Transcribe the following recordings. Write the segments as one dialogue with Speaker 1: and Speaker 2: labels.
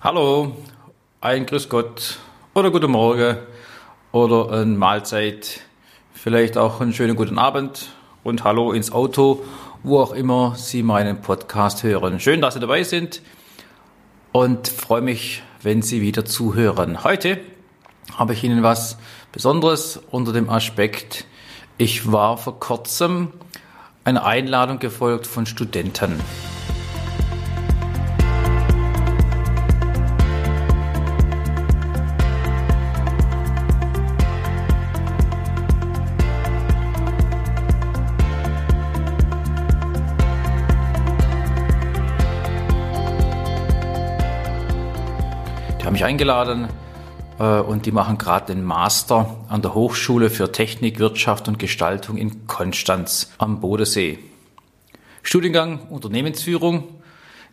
Speaker 1: Hallo, ein Grüß Gott oder guten Morgen oder eine Mahlzeit, vielleicht auch einen schönen guten Abend und Hallo ins Auto, wo auch immer Sie meinen Podcast hören. Schön, dass Sie dabei sind und freue mich, wenn Sie wieder zuhören. Heute habe ich Ihnen was Besonderes unter dem Aspekt, ich war vor kurzem einer Einladung gefolgt von Studenten. Mich eingeladen äh, und die machen gerade den Master an der Hochschule für Technik, Wirtschaft und Gestaltung in Konstanz am Bodensee. Studiengang Unternehmensführung.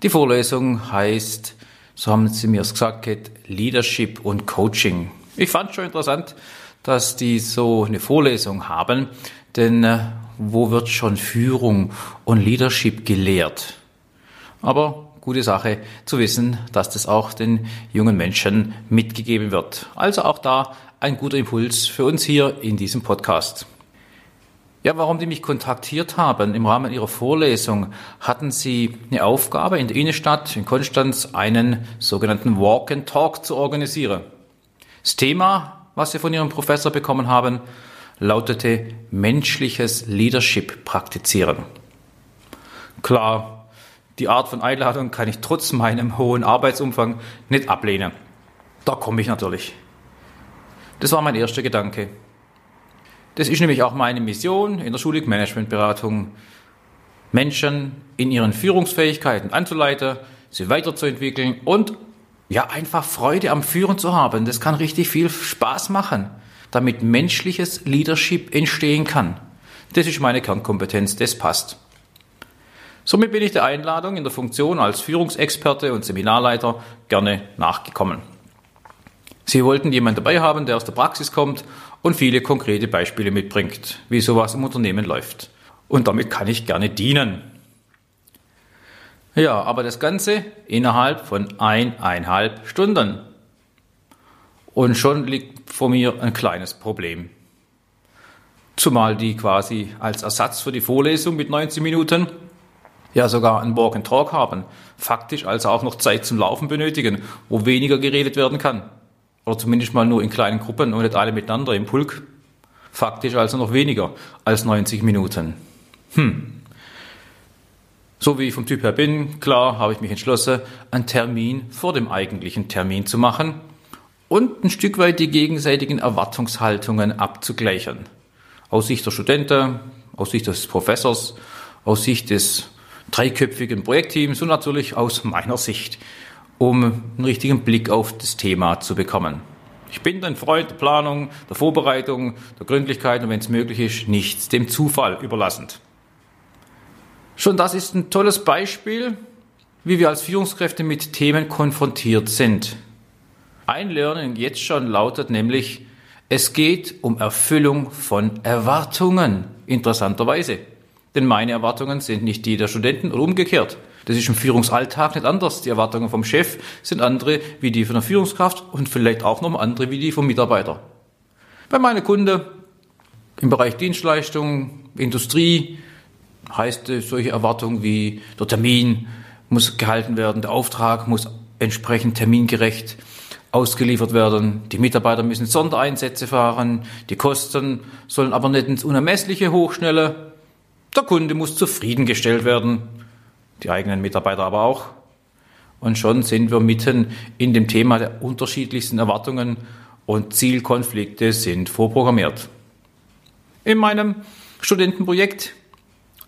Speaker 1: Die Vorlesung heißt, so haben sie mir es gesagt, Leadership und Coaching. Ich fand schon interessant, dass die so eine Vorlesung haben, denn äh, wo wird schon Führung und Leadership gelehrt? Aber gute Sache zu wissen, dass das auch den jungen Menschen mitgegeben wird. Also auch da ein guter Impuls für uns hier in diesem Podcast. Ja, warum die mich kontaktiert haben im Rahmen ihrer Vorlesung, hatten sie eine Aufgabe in der Innenstadt in Konstanz einen sogenannten Walk and Talk zu organisieren. Das Thema, was sie von ihrem Professor bekommen haben, lautete menschliches Leadership praktizieren. Klar, die Art von Einladung kann ich trotz meinem hohen Arbeitsumfang nicht ablehnen. Da komme ich natürlich. Das war mein erster Gedanke. Das ist nämlich auch meine Mission in der Schulig Managementberatung, Menschen in ihren Führungsfähigkeiten anzuleiten, sie weiterzuentwickeln und ja, einfach Freude am Führen zu haben. Das kann richtig viel Spaß machen, damit menschliches Leadership entstehen kann. Das ist meine Kernkompetenz, das passt. Somit bin ich der Einladung in der Funktion als Führungsexperte und Seminarleiter gerne nachgekommen. Sie wollten jemanden dabei haben, der aus der Praxis kommt und viele konkrete Beispiele mitbringt, wie sowas im Unternehmen läuft. Und damit kann ich gerne dienen. Ja, aber das Ganze innerhalb von eineinhalb Stunden. Und schon liegt vor mir ein kleines Problem. Zumal die quasi als Ersatz für die Vorlesung mit 90 Minuten ja sogar ein Walk and Talk haben, faktisch also auch noch Zeit zum Laufen benötigen, wo weniger geredet werden kann. Oder zumindest mal nur in kleinen Gruppen und nicht alle miteinander im Pulk. Faktisch also noch weniger als 90 Minuten. Hm. So wie ich vom Typ her bin, klar, habe ich mich entschlossen, einen Termin vor dem eigentlichen Termin zu machen und ein Stück weit die gegenseitigen Erwartungshaltungen abzugleichen. Aus Sicht der Studenten, aus Sicht des Professors, aus Sicht des dreiköpfigen Projektteams und natürlich aus meiner Sicht, um einen richtigen Blick auf das Thema zu bekommen. Ich bin ein Freund der Planung, der Vorbereitung, der Gründlichkeit und wenn es möglich ist, nichts dem Zufall überlassend. Schon das ist ein tolles Beispiel, wie wir als Führungskräfte mit Themen konfrontiert sind. Ein Learning jetzt schon lautet nämlich, es geht um Erfüllung von Erwartungen, interessanterweise. Denn meine Erwartungen sind nicht die der Studenten oder umgekehrt. Das ist im Führungsalltag nicht anders. Die Erwartungen vom Chef sind andere wie die von der Führungskraft und vielleicht auch noch andere wie die vom Mitarbeiter. Bei meinen Kunden im Bereich Dienstleistung, Industrie heißt solche Erwartungen wie der Termin muss gehalten werden, der Auftrag muss entsprechend termingerecht ausgeliefert werden. Die Mitarbeiter müssen Sondereinsätze fahren. Die Kosten sollen aber nicht ins Unermessliche hochschnellen. Der Kunde muss zufriedengestellt werden, die eigenen Mitarbeiter aber auch. Und schon sind wir mitten in dem Thema der unterschiedlichsten Erwartungen und Zielkonflikte sind vorprogrammiert. In meinem Studentenprojekt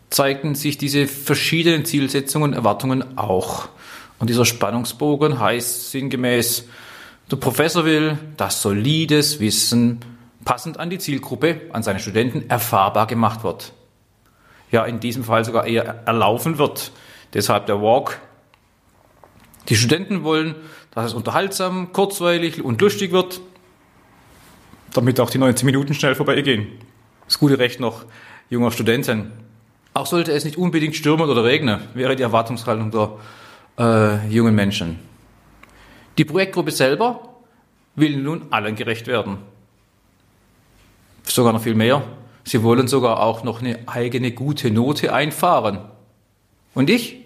Speaker 1: zeigten sich diese verschiedenen Zielsetzungen und Erwartungen auch. Und dieser Spannungsbogen heißt sinngemäß, der Professor will, dass solides Wissen passend an die Zielgruppe, an seine Studenten erfahrbar gemacht wird ja in diesem Fall sogar eher erlaufen wird. Deshalb der Walk. Die Studenten wollen, dass es unterhaltsam, kurzweilig und lustig wird, damit auch die 90 Minuten schnell vorbeigehen. Das gute Recht noch junger Studenten. Auch sollte es nicht unbedingt stürmen oder regnen, wäre die Erwartungshaltung der äh, jungen Menschen. Die Projektgruppe selber will nun allen gerecht werden. Sogar noch viel mehr. Sie wollen sogar auch noch eine eigene gute Note einfahren. Und ich,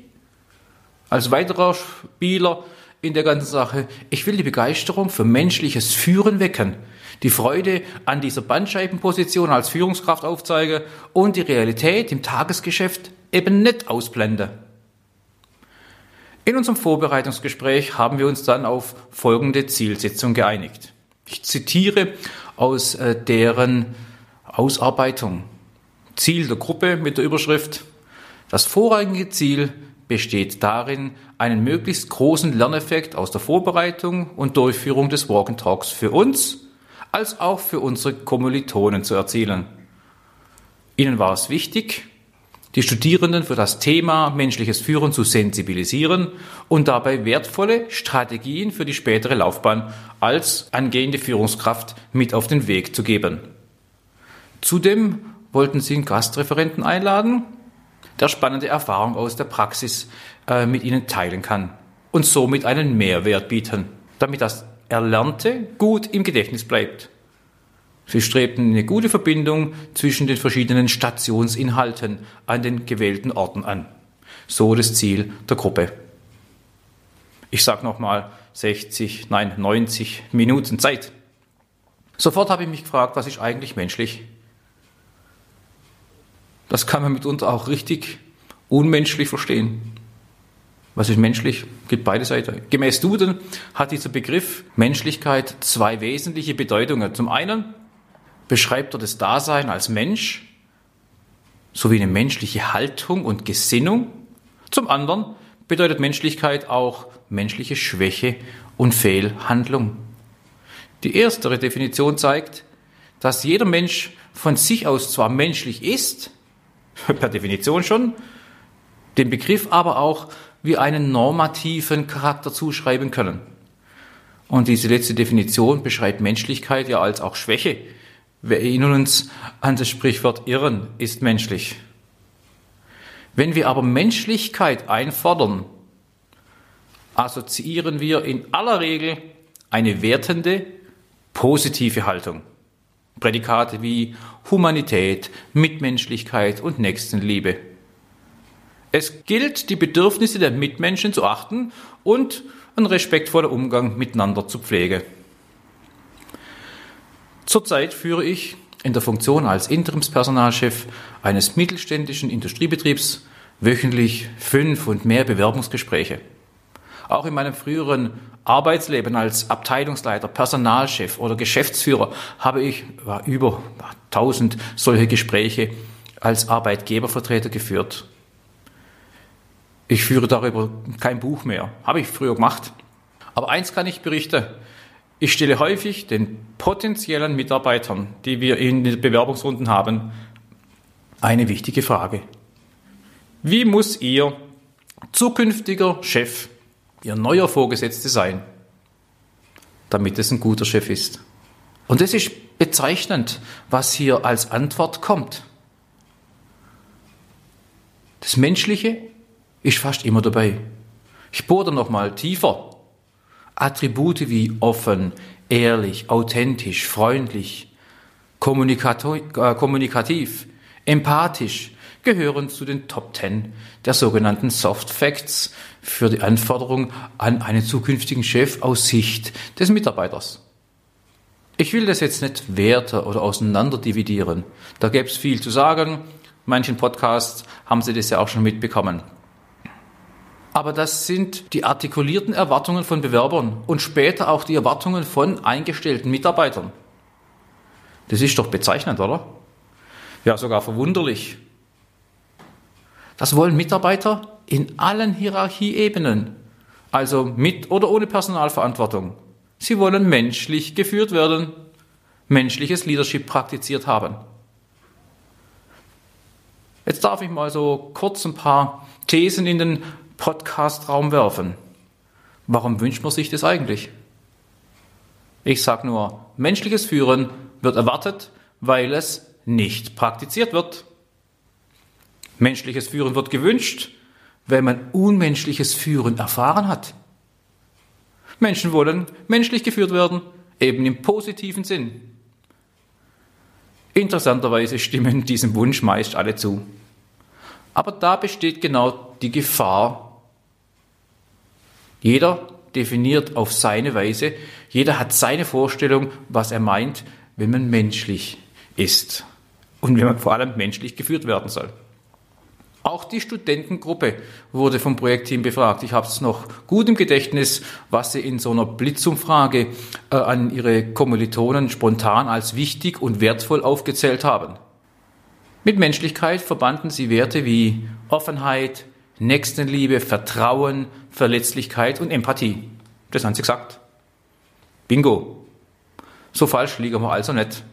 Speaker 1: als weiterer Spieler in der ganzen Sache, ich will die Begeisterung für menschliches Führen wecken, die Freude an dieser Bandscheibenposition als Führungskraft aufzeige und die Realität im Tagesgeschäft eben nicht ausblende. In unserem Vorbereitungsgespräch haben wir uns dann auf folgende Zielsetzung geeinigt. Ich zitiere aus äh, deren Ausarbeitung. Ziel der Gruppe mit der Überschrift Das vorrangige Ziel besteht darin, einen möglichst großen Lerneffekt aus der Vorbereitung und Durchführung des Walk and Talks für uns als auch für unsere Kommilitonen zu erzielen. Ihnen war es wichtig, die Studierenden für das Thema menschliches Führen zu sensibilisieren und dabei wertvolle Strategien für die spätere Laufbahn als angehende Führungskraft mit auf den Weg zu geben. Zudem wollten sie einen Gastreferenten einladen, der spannende Erfahrung aus der Praxis äh, mit ihnen teilen kann und somit einen Mehrwert bieten, damit das Erlernte gut im Gedächtnis bleibt. Sie strebten eine gute Verbindung zwischen den verschiedenen Stationsinhalten an den gewählten Orten an. So das Ziel der Gruppe. Ich sage nochmal 60, nein 90 Minuten Zeit. Sofort habe ich mich gefragt, was ist eigentlich menschlich? Das kann man mitunter auch richtig unmenschlich verstehen. Was ist menschlich? Gibt beide Seiten. Gemäß Duden hat dieser Begriff Menschlichkeit zwei wesentliche Bedeutungen. Zum einen beschreibt er das Dasein als Mensch sowie eine menschliche Haltung und Gesinnung. Zum anderen bedeutet Menschlichkeit auch menschliche Schwäche und Fehlhandlung. Die erstere Definition zeigt, dass jeder Mensch von sich aus zwar menschlich ist, per Definition schon, den Begriff aber auch wie einen normativen Charakter zuschreiben können. Und diese letzte Definition beschreibt Menschlichkeit ja als auch Schwäche, wir erinnern uns an das Sprichwort Irren ist menschlich. Wenn wir aber Menschlichkeit einfordern, assoziieren wir in aller Regel eine wertende, positive Haltung. Prädikate wie Humanität, Mitmenschlichkeit und Nächstenliebe. Es gilt, die Bedürfnisse der Mitmenschen zu achten und ein respektvoller Umgang miteinander zu pflegen. Zurzeit führe ich in der Funktion als Interimspersonalchef eines mittelständischen Industriebetriebs wöchentlich fünf und mehr Bewerbungsgespräche. Auch in meinem früheren Arbeitsleben als Abteilungsleiter, Personalchef oder Geschäftsführer habe ich über 1000 solche Gespräche als Arbeitgebervertreter geführt. Ich führe darüber kein Buch mehr. Habe ich früher gemacht. Aber eins kann ich berichten. Ich stelle häufig den potenziellen Mitarbeitern, die wir in den Bewerbungsrunden haben, eine wichtige Frage. Wie muss Ihr zukünftiger Chef, Ihr neuer Vorgesetzter sein, damit es ein guter Chef ist? Und es ist bezeichnend, was hier als Antwort kommt. Das Menschliche ist fast immer dabei. Ich bohre noch mal tiefer. Attribute wie offen, ehrlich, authentisch, freundlich, äh, kommunikativ, empathisch gehören zu den Top Ten der sogenannten Soft Facts für die Anforderung an einen zukünftigen Chef aus Sicht des Mitarbeiters. Ich will das jetzt nicht werten oder auseinander dividieren. Da gäbe es viel zu sagen. Manchen Podcasts haben Sie das ja auch schon mitbekommen aber das sind die artikulierten Erwartungen von Bewerbern und später auch die Erwartungen von eingestellten Mitarbeitern. Das ist doch bezeichnend, oder? Ja, sogar verwunderlich. Das wollen Mitarbeiter in allen Hierarchieebenen, also mit oder ohne Personalverantwortung. Sie wollen menschlich geführt werden, menschliches Leadership praktiziert haben. Jetzt darf ich mal so kurz ein paar Thesen in den Podcast-Raum werfen. Warum wünscht man sich das eigentlich? Ich sage nur, menschliches Führen wird erwartet, weil es nicht praktiziert wird. Menschliches Führen wird gewünscht, weil man unmenschliches Führen erfahren hat. Menschen wollen menschlich geführt werden, eben im positiven Sinn. Interessanterweise stimmen diesem Wunsch meist alle zu. Aber da besteht genau die Gefahr. Jeder definiert auf seine Weise, jeder hat seine Vorstellung, was er meint, wenn man menschlich ist und wenn man vor allem menschlich geführt werden soll. Auch die Studentengruppe wurde vom Projektteam befragt. Ich habe es noch gut im Gedächtnis, was sie in so einer Blitzumfrage äh, an ihre Kommilitonen spontan als wichtig und wertvoll aufgezählt haben. Mit Menschlichkeit verbanden sie Werte wie Offenheit, Nächstenliebe, Vertrauen, Verletzlichkeit und Empathie. Das haben sie gesagt. Bingo. So falsch liegen wir also nicht.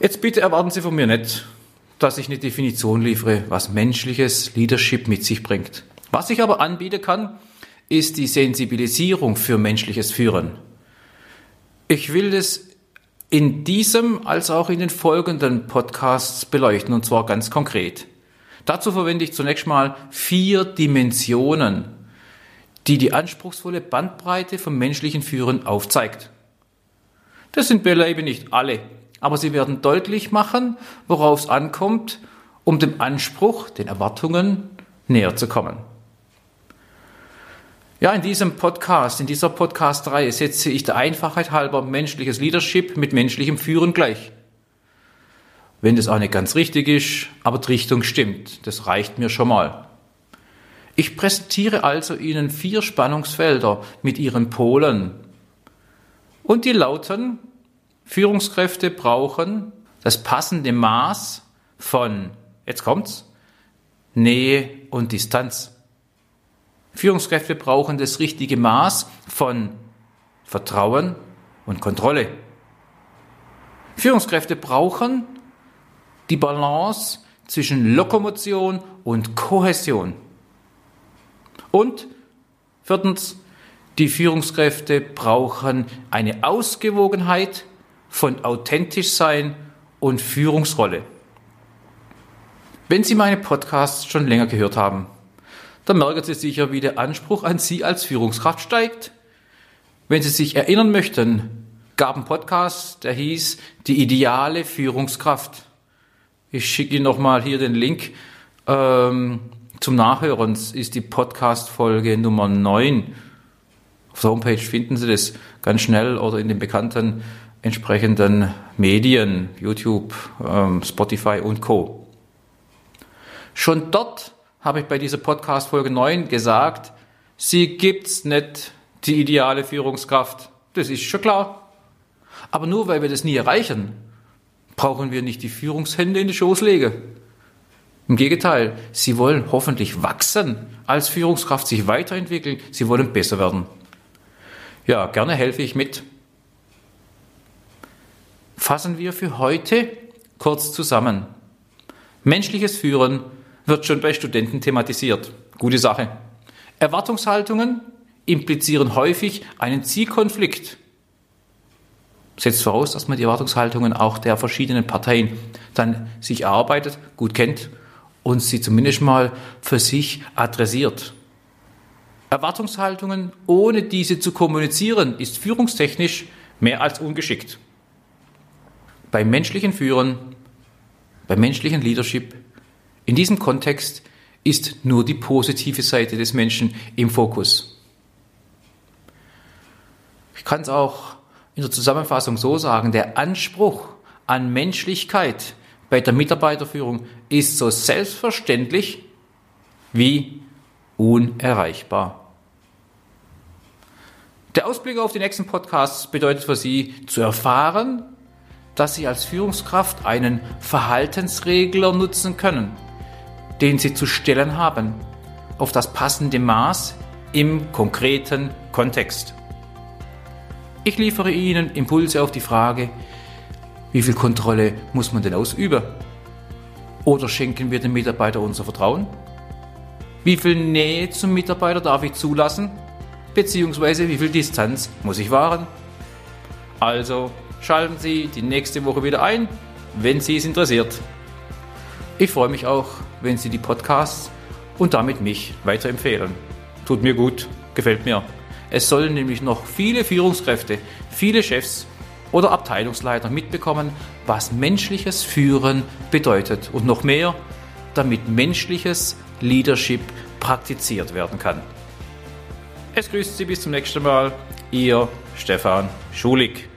Speaker 1: Jetzt bitte erwarten Sie von mir nicht, dass ich eine Definition liefere, was menschliches Leadership mit sich bringt. Was ich aber anbieten kann, ist die Sensibilisierung für menschliches Führen. Ich will das in diesem als auch in den folgenden Podcasts beleuchten und zwar ganz konkret. Dazu verwende ich zunächst mal vier Dimensionen, die die anspruchsvolle Bandbreite vom menschlichen Führen aufzeigt. Das sind beileibe nicht alle, aber sie werden deutlich machen, worauf es ankommt, um dem Anspruch, den Erwartungen näher zu kommen. Ja, in diesem Podcast, in dieser Podcast-Reihe setze ich der Einfachheit halber menschliches Leadership mit menschlichem Führen gleich. Wenn das auch nicht ganz richtig ist, aber die Richtung stimmt, das reicht mir schon mal. Ich präsentiere also Ihnen vier Spannungsfelder mit ihren Polen. Und die lauten Führungskräfte brauchen das passende Maß von, jetzt kommt's, Nähe und Distanz. Führungskräfte brauchen das richtige Maß von Vertrauen und Kontrolle. Führungskräfte brauchen die Balance zwischen Lokomotion und Kohäsion. Und viertens, die Führungskräfte brauchen eine Ausgewogenheit von authentisch sein und Führungsrolle. Wenn Sie meine Podcasts schon länger gehört haben, dann merken Sie sicher, wie der Anspruch an Sie als Führungskraft steigt. Wenn Sie sich erinnern möchten, gab ein Podcast, der hieß Die ideale Führungskraft. Ich schicke Ihnen nochmal hier den Link ähm, zum Nachhören. Es ist die Podcast-Folge Nummer 9. Auf der Homepage finden Sie das ganz schnell oder in den bekannten entsprechenden Medien, YouTube, ähm, Spotify und Co. Schon dort habe ich bei dieser Podcast Folge 9 gesagt, sie gibt's nicht, die ideale Führungskraft. Das ist schon klar. Aber nur weil wir das nie erreichen, brauchen wir nicht die Führungshände in die Schoß legen. Im Gegenteil, sie wollen hoffentlich wachsen als Führungskraft, sich weiterentwickeln, sie wollen besser werden. Ja, gerne helfe ich mit fassen wir für heute kurz zusammen. Menschliches Führen wird schon bei Studenten thematisiert. Gute Sache. Erwartungshaltungen implizieren häufig einen Zielkonflikt. Setzt voraus, dass man die Erwartungshaltungen auch der verschiedenen Parteien dann sich erarbeitet, gut kennt und sie zumindest mal für sich adressiert. Erwartungshaltungen ohne diese zu kommunizieren ist führungstechnisch mehr als ungeschickt beim menschlichen Führen, beim menschlichen Leadership, in diesem Kontext ist nur die positive Seite des Menschen im Fokus. Ich kann es auch in der Zusammenfassung so sagen, der Anspruch an Menschlichkeit bei der Mitarbeiterführung ist so selbstverständlich wie unerreichbar. Der Ausblick auf die nächsten Podcasts bedeutet für Sie zu erfahren, dass Sie als Führungskraft einen Verhaltensregler nutzen können, den Sie zu stellen haben, auf das passende Maß im konkreten Kontext. Ich liefere Ihnen Impulse auf die Frage, wie viel Kontrolle muss man denn ausüben? Oder schenken wir dem Mitarbeiter unser Vertrauen? Wie viel Nähe zum Mitarbeiter darf ich zulassen? Beziehungsweise wie viel Distanz muss ich wahren? Also Schalten Sie die nächste Woche wieder ein, wenn Sie es interessiert. Ich freue mich auch, wenn Sie die Podcasts und damit mich weiterempfehlen. Tut mir gut, gefällt mir. Es sollen nämlich noch viele Führungskräfte, viele Chefs oder Abteilungsleiter mitbekommen, was menschliches Führen bedeutet und noch mehr, damit menschliches Leadership praktiziert werden kann. Es grüßt Sie bis zum nächsten Mal, Ihr Stefan Schulig.